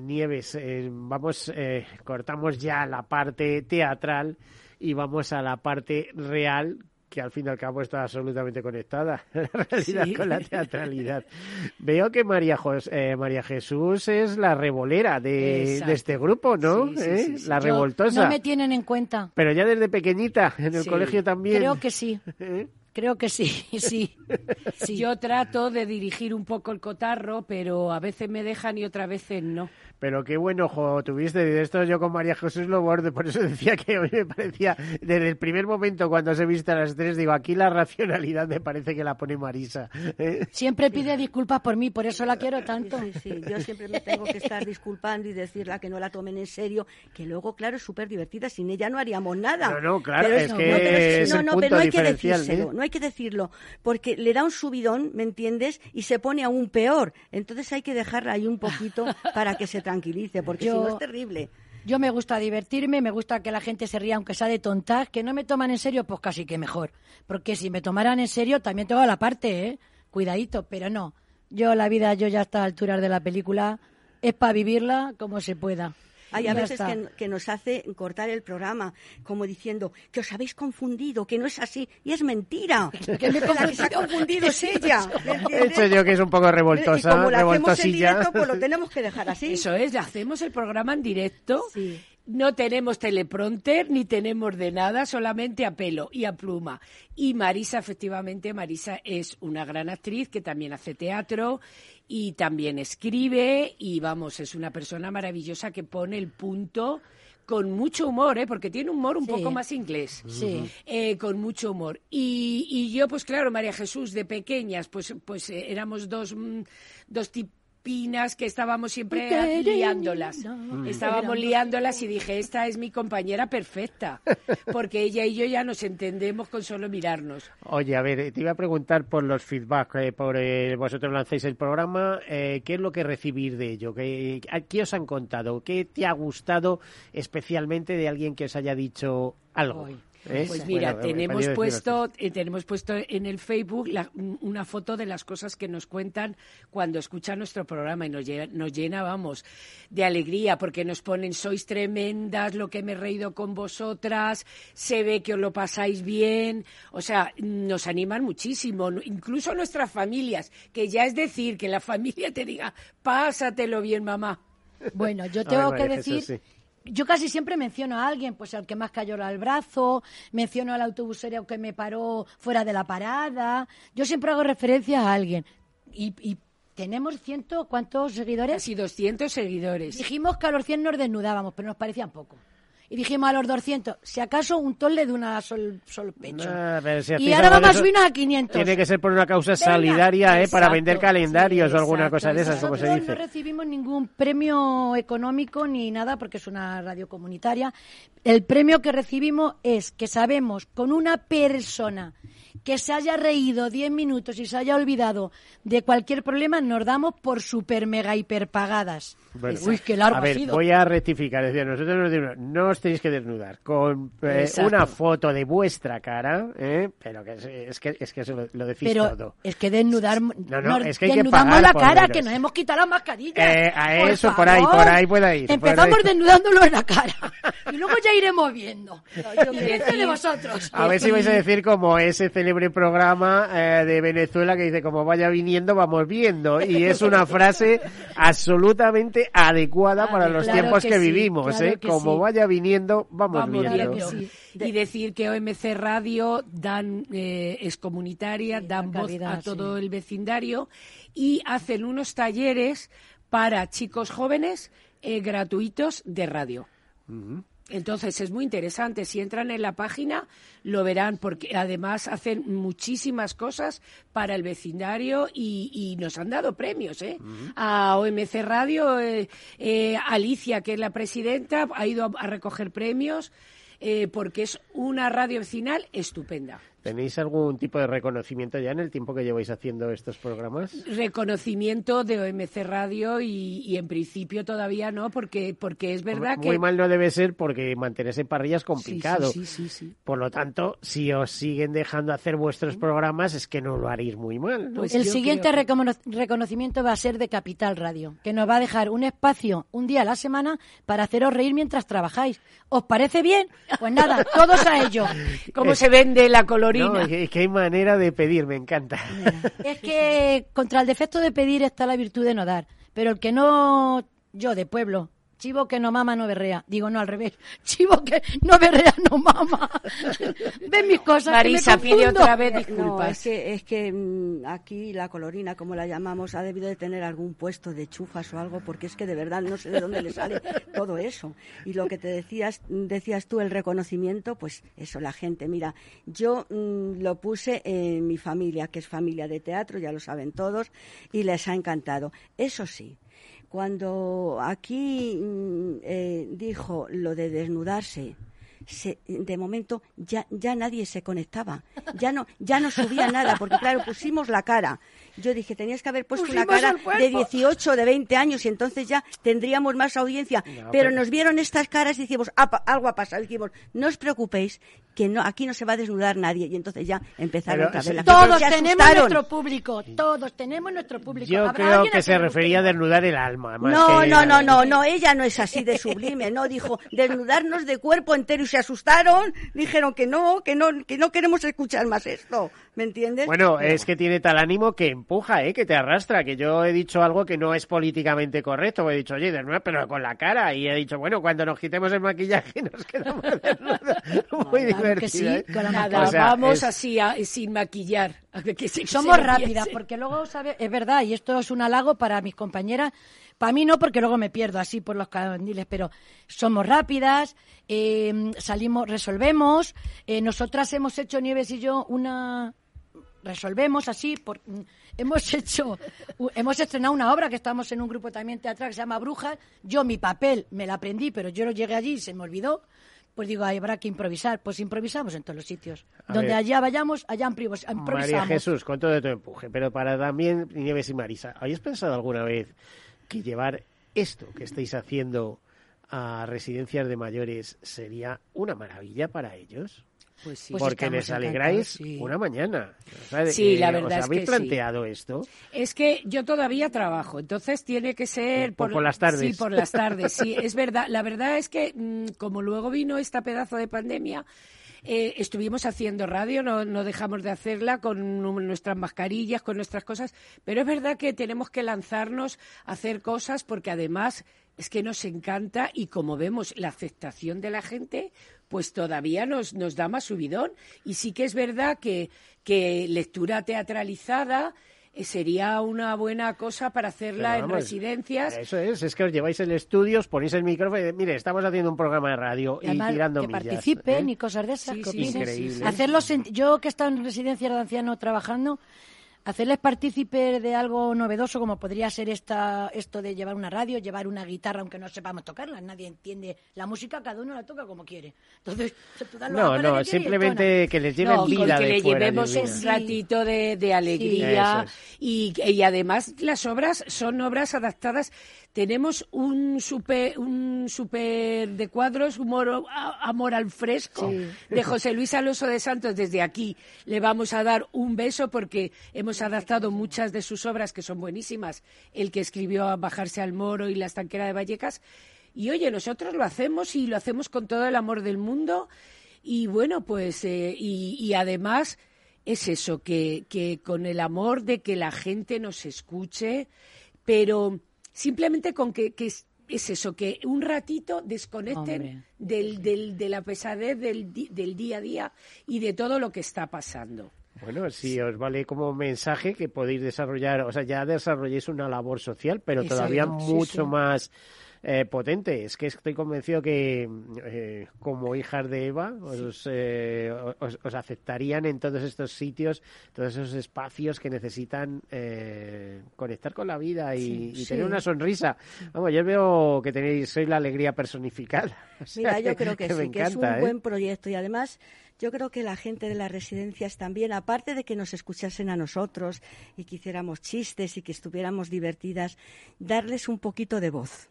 Nieves, eh, vamos, eh, cortamos ya la parte teatral y vamos a la parte real que al fin y al cabo está absolutamente conectada la realidad Sí. con la teatralidad. Veo que María, Jos- eh, María Jesús es la revolera de, este grupo, ¿no? Sí, sí, ¿Eh? La Yo- revoltosa. No me tienen en cuenta. Pero ya desde pequeñita, en el colegio también. Creo que sí. ¿Eh? Creo que sí, sí. sí. Yo trato de dirigir un poco el cotarro, pero a veces me dejan y otras veces no. Pero qué buen ojo tuviste. De esto yo con María Jesús lo bordo. Por eso decía que hoy me parecía, desde el primer momento cuando os he visto a las tres, digo, aquí la racionalidad me parece que la pone Marisa. ¿eh? Siempre pide disculpas por mí, por eso la quiero tanto. Sí, sí, yo siempre me tengo que estar disculpando y decirla que no la tomen en serio, que luego, claro, es súper divertida, sin ella no haríamos nada. No, no, claro, Pero es que no, pero es no, el no, punto pero no hay que diferencial, decírselo, ¿eh? no hay que decirlo, porque le da un subidón, ¿me entiendes? Y se pone aún peor. Entonces hay que dejarla ahí un poquito para que se tranquilice, porque Yo- si no es terrible. Yo me gusta divertirme, me gusta que la gente se ría, aunque sea de tontas, que no me toman en serio, pues casi que mejor. Porque si me tomaran en serio, también tengo la parte, ¿eh? Cuidadito, pero no. Yo la vida, yo ya a estas alturas de la película, es para vivirla como se pueda. Hay Y a veces que, que nos hace cortar el programa, como diciendo que os habéis confundido, que no es así, y es mentira. Que me la que se ha confundido es ella. ¿me He hecho yo que es un poco Y revoltosa, como lo hacemos en directo, pues lo tenemos que dejar así. Eso es, hacemos el programa en directo. No tenemos teleprompter ni tenemos de nada, solamente a pelo y a pluma. Y Marisa, efectivamente, Marisa es una gran actriz que también hace teatro y también escribe y vamos, es una persona maravillosa que pone el punto con mucho humor, ¿eh? porque tiene un humor un Sí. poco más inglés, Sí. Eh, con mucho humor. Y, y yo, pues claro, María Jesús, de pequeñas, pues, pues eh, éramos dos, mm, dos tipinas que estábamos siempre liándolas. no, Estábamos liándolas y dije, esta es mi compañera perfecta, porque ella y yo ya nos entendemos con solo mirarnos. Oye, a ver, te iba a preguntar por los feedback, eh, por eh, vosotros lancéis el programa, eh, ¿qué es lo que recibís de ello? ¿Qué, ¿Qué os han contado? ¿Qué te ha gustado especialmente de alguien que os haya dicho algo? Ay, ¿Eh? Pues mira, Bueno, tenemos puesto, eh, tenemos puesto en el Facebook la- una foto de las cosas que nos cuentan cuando escuchan nuestro programa y nos llena, nos llena, vamos, de alegría porque nos ponen sois tremendas, lo que me he reído con vosotras, se ve que os lo pasáis bien, o sea, nos animan muchísimo, incluso nuestras familias, que ya es decir que la familia te diga, pásatelo bien, mamá. Bueno, yo tengo ver, que María decir, Jesús, sí. Yo casi siempre menciono a alguien, pues al que más cayó al brazo, menciono al autobusero que me paró fuera de la parada. Yo siempre hago referencia a alguien. Y, y tenemos ciento, ¿cuántos seguidores? Casi 200 seguidores. Dijimos que a los 100 nos desnudábamos, pero nos parecían poco. Y dijimos a los 200, si acaso un tolle de una sol, sol pecho. Si y ahora algo de vamos a eso, subirnos a 500. Tiene que ser por una causa Venga, solidaria, ¿eh? Para vender calendarios sí, o alguna exacto. cosa de esas, como se Nosotros dice. no recibimos ningún premio económico ni nada porque es una radio comunitaria. El premio que recibimos es que sabemos con una persona que se haya reído 10 minutos y se haya olvidado de cualquier problema, nos damos por super mega hiperpagadas. Bueno, Uy, qué largo a ver, ha sido. voy a rectificar. Es decir, nosotros nos decimos, no os tenéis que desnudar con eh, una foto de vuestra cara, ¿eh? pero que es, es que es que eso lo, lo decís Pero todo. es que desnudar, no, nos es que hay que desnudamos pagar la por cara, que nos hemos quitado la mascarilla. Eh, a eso, por ahí, por ahí puede ir, por Empezamos ahí. desnudándolo en la cara y luego ya iremos viendo. yo Y de vosotros. A ver si vais a decir como ese célebre programa eh, de Venezuela que dice como vaya viniendo, vamos viendo. Y es una frase absolutamente adecuada para los claro tiempos que, que sí, vivimos. claro ¿eh? que Como sí. vaya viniendo, vamos, Vamos viendo. Y decir que OMC Radio dan, eh, es comunitaria, dan voz calidad, a todo sí. el vecindario y hacen unos talleres para chicos jóvenes eh, gratuitos de radio. Entonces es muy interesante. Si entran en la página lo verán porque además hacen muchísimas cosas para el vecindario y, y nos han dado premios. ¿eh? A OMC Radio, eh, eh, Alicia, que es la presidenta, ha ido a, a recoger premios eh, porque es una radio vecinal estupenda. ¿Tenéis algún tipo de reconocimiento ya en el tiempo que lleváis haciendo estos programas? Reconocimiento de OMC Radio y, y en principio todavía no, porque, porque es verdad Muy que... mal no debe ser porque mantenerse en parrilla es complicado. Sí, sí, sí, sí, sí. Por lo tanto, si os siguen dejando hacer vuestros programas es que no lo haréis muy mal. ¿no? Pues el siguiente recono- reconocimiento va a ser de Capital Radio, que nos va a dejar un espacio un día a la semana para haceros reír mientras trabajáis. ¿Os parece bien? Pues nada, todos a ello. ¿Cómo se vende la No, es que- es que hay manera de pedir, me encanta. Es que contra el defecto de pedir está la virtud de no dar. Pero el que no, yo de pueblo, chivo que no mama no berrea. Digo, no al revés. Chivo que no berrea no mama. Ven mis cosas. Marisa, que me pide otra vez No, disculpas. es que, es que mm, aquí la colorina, como la llamamos, ha debido de tener algún puesto de chufas o algo, porque es que de verdad no sé de dónde le sale todo eso. Y lo que te decías, decías tú, el reconocimiento, pues eso, la gente. Mira, yo mm, lo puse en mi familia, que es familia de teatro, ya lo saben todos, y les ha encantado. Eso sí, cuando aquí mm, eh, dijo lo de desnudarse, se- de momento ya, ya nadie se conectaba, ya no, ya no subía nada, porque claro, pusimos la cara. Yo dije, tenías que haber puesto una cara de 18 o de 20 años y entonces ya tendríamos más audiencia. No, pero pero- nos vieron estas caras y dijimos, "Ah, algo ha pasado. Y dijimos, no os preocupéis, que no, aquí no se va a desnudar nadie. Y entonces ya empezaron Pero otra vez sí, la. Todos tenemos asustaron. nuestro público. Todos tenemos nuestro público. Yo ¿Habrá creo que se refería a desnudar el alma. Más No, que- no, no, no, no, ella no es así de sublime, no, dijo, desnudarnos de cuerpo entero y se asustaron, dijeron que no, que no, que no queremos escuchar más esto, ¿me entiendes? Bueno, es que tiene tal ánimo que empuja, ¿eh? que te arrastra, que yo he dicho algo que no es políticamente correcto, he dicho, oye, de nuevo, pero con la cara, y he dicho, bueno, cuando nos quitemos el maquillaje nos quedamos muy divertido. ¿eh? Nada, vamos así sin maquillar. Somos rápidas, porque luego, ¿sabes? Es verdad, y esto es un halago para mis compañeras, para mí no, porque luego me pierdo así por los candiles, pero somos rápidas, eh, salimos, resolvemos. Eh, nosotras hemos hecho, Nieves y yo, una... Resolvemos así, por, hemos hecho, hemos estrenado una obra que estamos en un grupo también teatral que se llama Brujas. Yo mi papel me la aprendí, pero yo no llegué allí y se me olvidó pues digo, habrá que improvisar. Pues improvisamos en todos los sitios. Donde allá vayamos, allá improvisamos. María Jesús, con todo tu empuje, pero para también Nieves y Marisa, ¿habéis pensado alguna vez que llevar esto que estáis haciendo a residencias de mayores sería una maravilla para ellos. Pues sí. Porque les alegráis una mañana. sí, la verdad ¿os habéis planteado esto? Es que yo todavía trabajo, entonces tiene que ser... Por, por, las tardes. Sí, por las tardes, sí, es verdad. La verdad es que mm, como luego vino esta pedazo de pandemia, eh, estuvimos haciendo radio, no, no dejamos de hacerla con nuestras mascarillas, con nuestras cosas, pero es verdad que tenemos que lanzarnos a hacer cosas porque además es que nos encanta y como vemos la aceptación de la gente, pues todavía nos, nos da más subidón. Y sí que es verdad que, que lectura teatralizada eh, sería una buena cosa para hacerla en residencias. Eso es, es que os lleváis el estudio, os ponéis el micrófono y mire, estamos haciendo un programa de radio y, tirando que participen ¿eh? y cosas de esas. Hacerlos yo que he estado en residencias de ancianos trabajando, hacerles partícipe de algo novedoso como podría ser esta, esto de llevar una radio, llevar una guitarra aunque no sepamos tocarla, nadie entiende la música, cada uno la toca como quiere. Entonces, no, no, simplemente que les lleven vida que le llevemos un ratito de, alegría y, y además las obras son obras adaptadas tenemos un super, un super de cuadros, humor, Amor al Fresco, de José Luis Alonso de Santos. Desde aquí le vamos a dar un beso porque hemos adaptado muchas de sus obras que son buenísimas. El que escribió a Bajarse al Moro y La Estanquera de Vallecas. Y oye, nosotros lo hacemos y lo hacemos con todo el amor del mundo. Y bueno, pues, eh, y, y además es eso, que, que con el amor de que la gente nos escuche, pero simplemente con que, es, eso, que un ratito desconecten del, del, de la pesadez del, del día a día y de todo lo que está pasando. Bueno, si os vale como mensaje que podéis desarrollar, o sea, ya desarrolléis una labor social, pero todavía mucho más eh, potente. Es que estoy convencido que eh, como hijas de Eva eh, os, os, aceptarían en todos estos sitios, todos esos espacios que necesitan conectar con la vida y, tener una sonrisa. Vamos, yo veo que tenéis, sois la alegría personificada. Mira, yo creo que, sí, que es un buen proyecto y además yo creo que la gente de las residencias también, aparte de que nos escuchasen a nosotros y que hiciéramos chistes y que estuviéramos divertidas, darles un poquito de voz.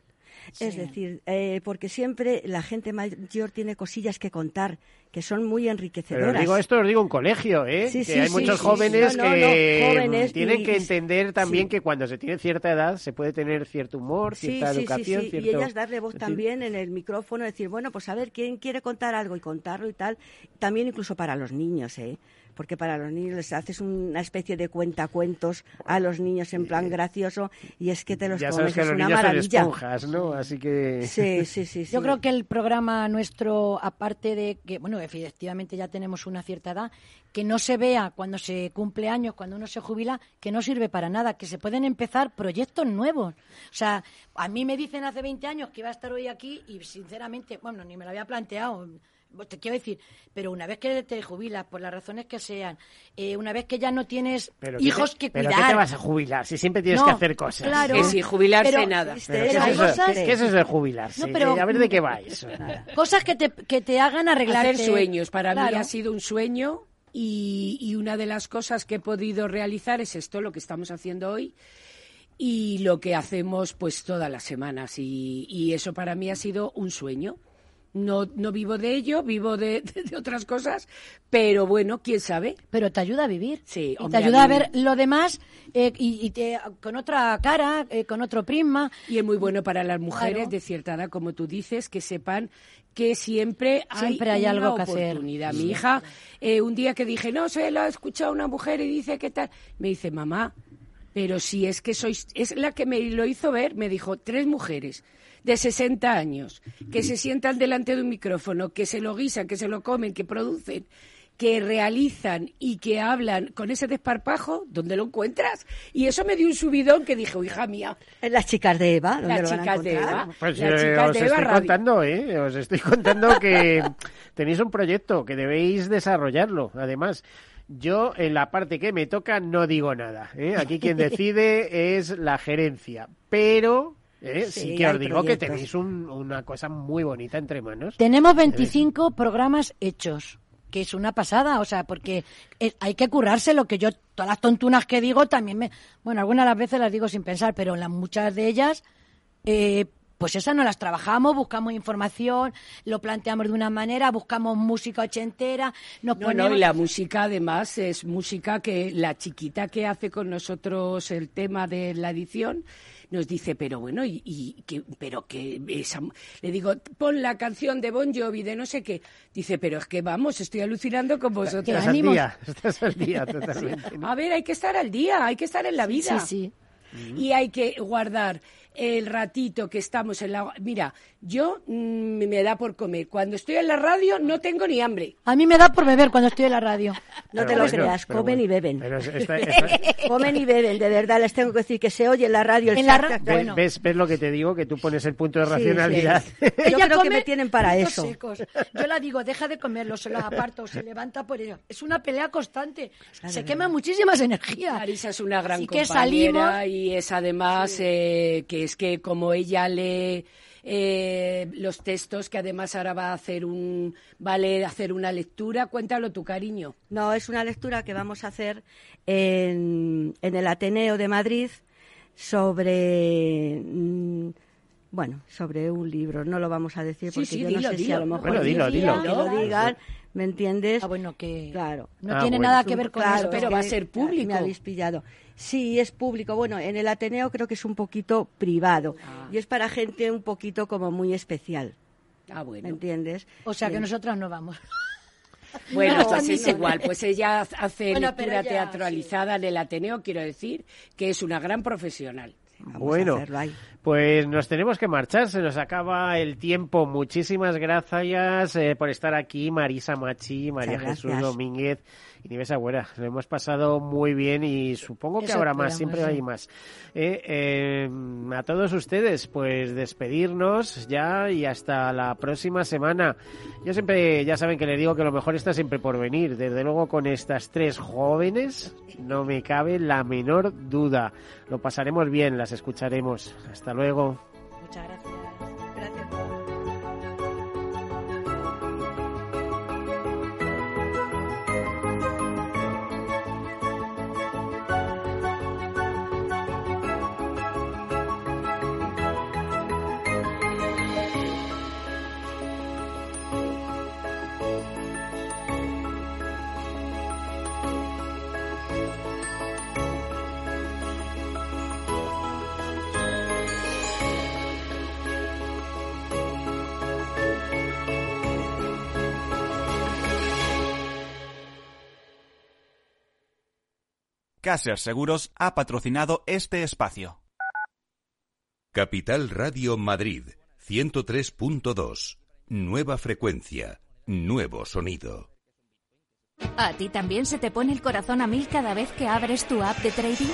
Es decir, eh, porque siempre la gente mayor tiene cosillas que contar que son muy enriquecedoras. Pero digo esto, os digo un colegio, ¿eh? que hay muchos jóvenes que tienen que entender también que cuando se tiene cierta edad se puede tener cierto humor, cierta educación. Cierto... Y ellas darle voz también en el micrófono, decir, bueno, pues a ver, ¿quién quiere contar algo? Y contarlo y tal. También incluso para los niños, ¿eh? porque para los niños les haces una especie de cuentacuentos a los niños en plan gracioso y es que te los ya comes, sabes que es los una niños maravilla. Son esponjas, ¿no? Así que sí, sí, sí, Yo creo que el programa nuestro, aparte de que, bueno, efectivamente ya tenemos una cierta edad, que no se vea cuando se cumple años, cuando uno se jubila, que no sirve para nada, que se pueden empezar proyectos nuevos. O sea, a mí me dicen hace 20 años que iba a estar hoy aquí y sinceramente, bueno, ni me lo había planteado te quiero decir, pero una vez que te jubilas, por las razones que sean, eh, una vez que ya no tienes hijos que, cuidar. ¿Pero qué te vas a jubilar? Si siempre tienes que hacer cosas. Claro. Que si jubilarse nada. ¿qué, es eso, de jubilarse? a ver de qué va eso. Cosas que te, que te hagan arreglar. Hacer sueños. Para mí ha sido un sueño y, y una de las cosas que he podido realizar es esto, lo que estamos haciendo hoy y lo que hacemos pues todas las semanas y, y eso para mí ha sido un sueño No, no vivo de ello, vivo de, de otras cosas, pero bueno, quién sabe. Pero te ayuda a vivir. Sí, Y te ayuda a ver lo demás eh, y, y te- con otra cara, eh, con otro prisma. Y es muy bueno para las mujeres Claro. de cierta edad, como tú dices, que sepan que siempre hay, Siempre hay una algo que hacer. oportunidad. Mi Sí. hija, eh, un día que dije, no sé, lo ha escuchado una mujer y dice que tal, me dice, mamá, pero si es que sois, es la que me lo hizo ver, me dijo, tres mujeres de 60 años que se sientan delante de un micrófono, que se lo guisan, que se lo comen, que producen, que realizan y que hablan con ese desparpajo, ¿dónde lo encuentras? Y eso me dio un subidón que dije, "Oh, hija mía, En las chicas de Eva, las lo van a chicas de. Eva. Pues las eh, chicas os de Eva estoy Radio. contando, ¿eh? Os estoy contando que tenéis un proyecto que debéis desarrollarlo. Además, yo en la parte que me toca no digo nada. ¿eh? Aquí quien decide es la gerencia. Pero eh, sí, Sí, que os digo que proyectos. tenéis un- una cosa muy bonita entre manos. Tenemos 25 programas hechos, que es una pasada, o sea, porque eh, hay que currarse lo que yo, todas las tontunas que digo también me, bueno, algunas de las veces las digo sin pensar, pero las muchas de ellas, eh, pues esas no las trabajamos, buscamos información, lo planteamos de una manera, buscamos música ochentera, nos No, ponemos... no, y la música además es música que la chiquita que hace con nosotros el tema de la edición nos dice, pero bueno, y, y que, pero que esa, le digo, pon la canción de Bon Jovi de no sé qué. Dice, pero es que vamos, estoy alucinando con vosotros. Estás al día, estás al día totalmente. A ver, hay que estar al día, hay que estar en la vida. Sí, sí. Y hay que guardar el ratito que estamos en la... Mira, yo mm, me da por comer. Cuando estoy en la radio no tengo ni hambre. A mí me da por beber cuando estoy en la radio. No Pero te lo bueno, creas, comen bueno. y beben. Pero es- esta- esta- Comen y beben, de verdad, les tengo que decir que se oye en la radio el En la ra- ¿Ves, Bueno. ves, ves lo que te digo? Que tú pones el punto de racionalidad. sí. Yo Ella creo que come me tienen para eso. secos. Yo la digo, deja de comerlo, se los aparto, se levanta por ello. Es una pelea constante. Se quema muchísimas energías. Marisa es una gran Así que compañera salimos. y es además eh, que es que como ella lee eh, los textos, que además ahora va a hacer un vale hacer una lectura, cuéntalo tu cariño. No, es una lectura que vamos a hacer en, en el Ateneo de Madrid sobre. mm, bueno, sobre un libro. No lo vamos a decir Sí, porque sí, yo dilo, no sé si dilo. a lo mejor. Bueno, dilo, dilo. Que lo digan, ¿me entiendes? Ah, bueno, que Claro. no Ah, tiene bueno. nada que ver con Claro, eso. pero es va a ser público. Me habéis pillado. Sí, es público. Bueno, en el Ateneo creo que es un poquito privado. Ah. Y es para gente un poquito como muy especial. Ah, ¿Me bueno. entiendes? O sea que nosotras no vamos. Bueno, No, pues es no. igual, pues ella hace Bueno, lectura teatralizada en el Ateneo, quiero decir que es una gran profesional. Vamos Bueno. Pues nos tenemos que marchar, se nos acaba el tiempo. Muchísimas gracias eh, por estar aquí, Marisa Machi, María Jesús. Domínguez y Nieves Agüera. Lo hemos pasado muy bien y supongo que Eso habrá más, siempre sí. hay más. Eh, eh, a todos ustedes, pues despedirnos ya y hasta la próxima semana. Yo siempre, ya saben que les digo que lo mejor está siempre por venir. Desde luego con estas tres jóvenes no me cabe la menor duda. Lo pasaremos bien, las escucharemos. Hasta luego. Muchas. Gracias. Caser Seguros ha patrocinado este espacio. Capital Radio Madrid 103.2. Nueva frecuencia, nuevo sonido. ¿A ti también se te pone el corazón a mil cada vez que abres tu app de trading?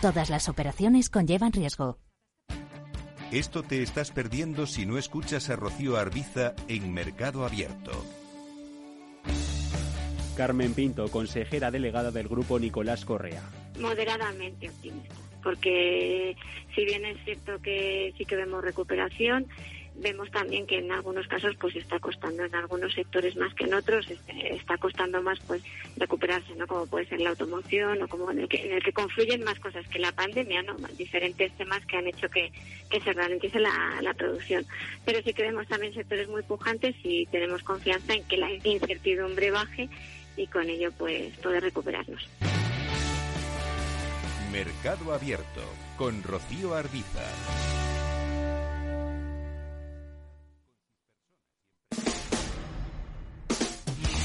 Todas las operaciones conllevan riesgo. Esto te estás perdiendo si no escuchas a Rocío Arbiza en Mercado Abierto. Carmen Pinto, consejera delegada del grupo Nicolás Correa. Moderadamente optimista, porque si bien es cierto que sí que vemos recuperación, vemos también que en algunos casos pues está costando en algunos sectores más que en otros este, está costando más pues recuperarse no como puede ser la automoción o como en el que, en el que confluyen más cosas que la pandemia no diferentes temas que han hecho que, que se ralentice la, la producción. Pero sí que vemos también sectores muy pujantes y tenemos confianza en que la incertidumbre baje y con ello pues poder recuperarnos. Mercado Abierto con Rocío Arbiza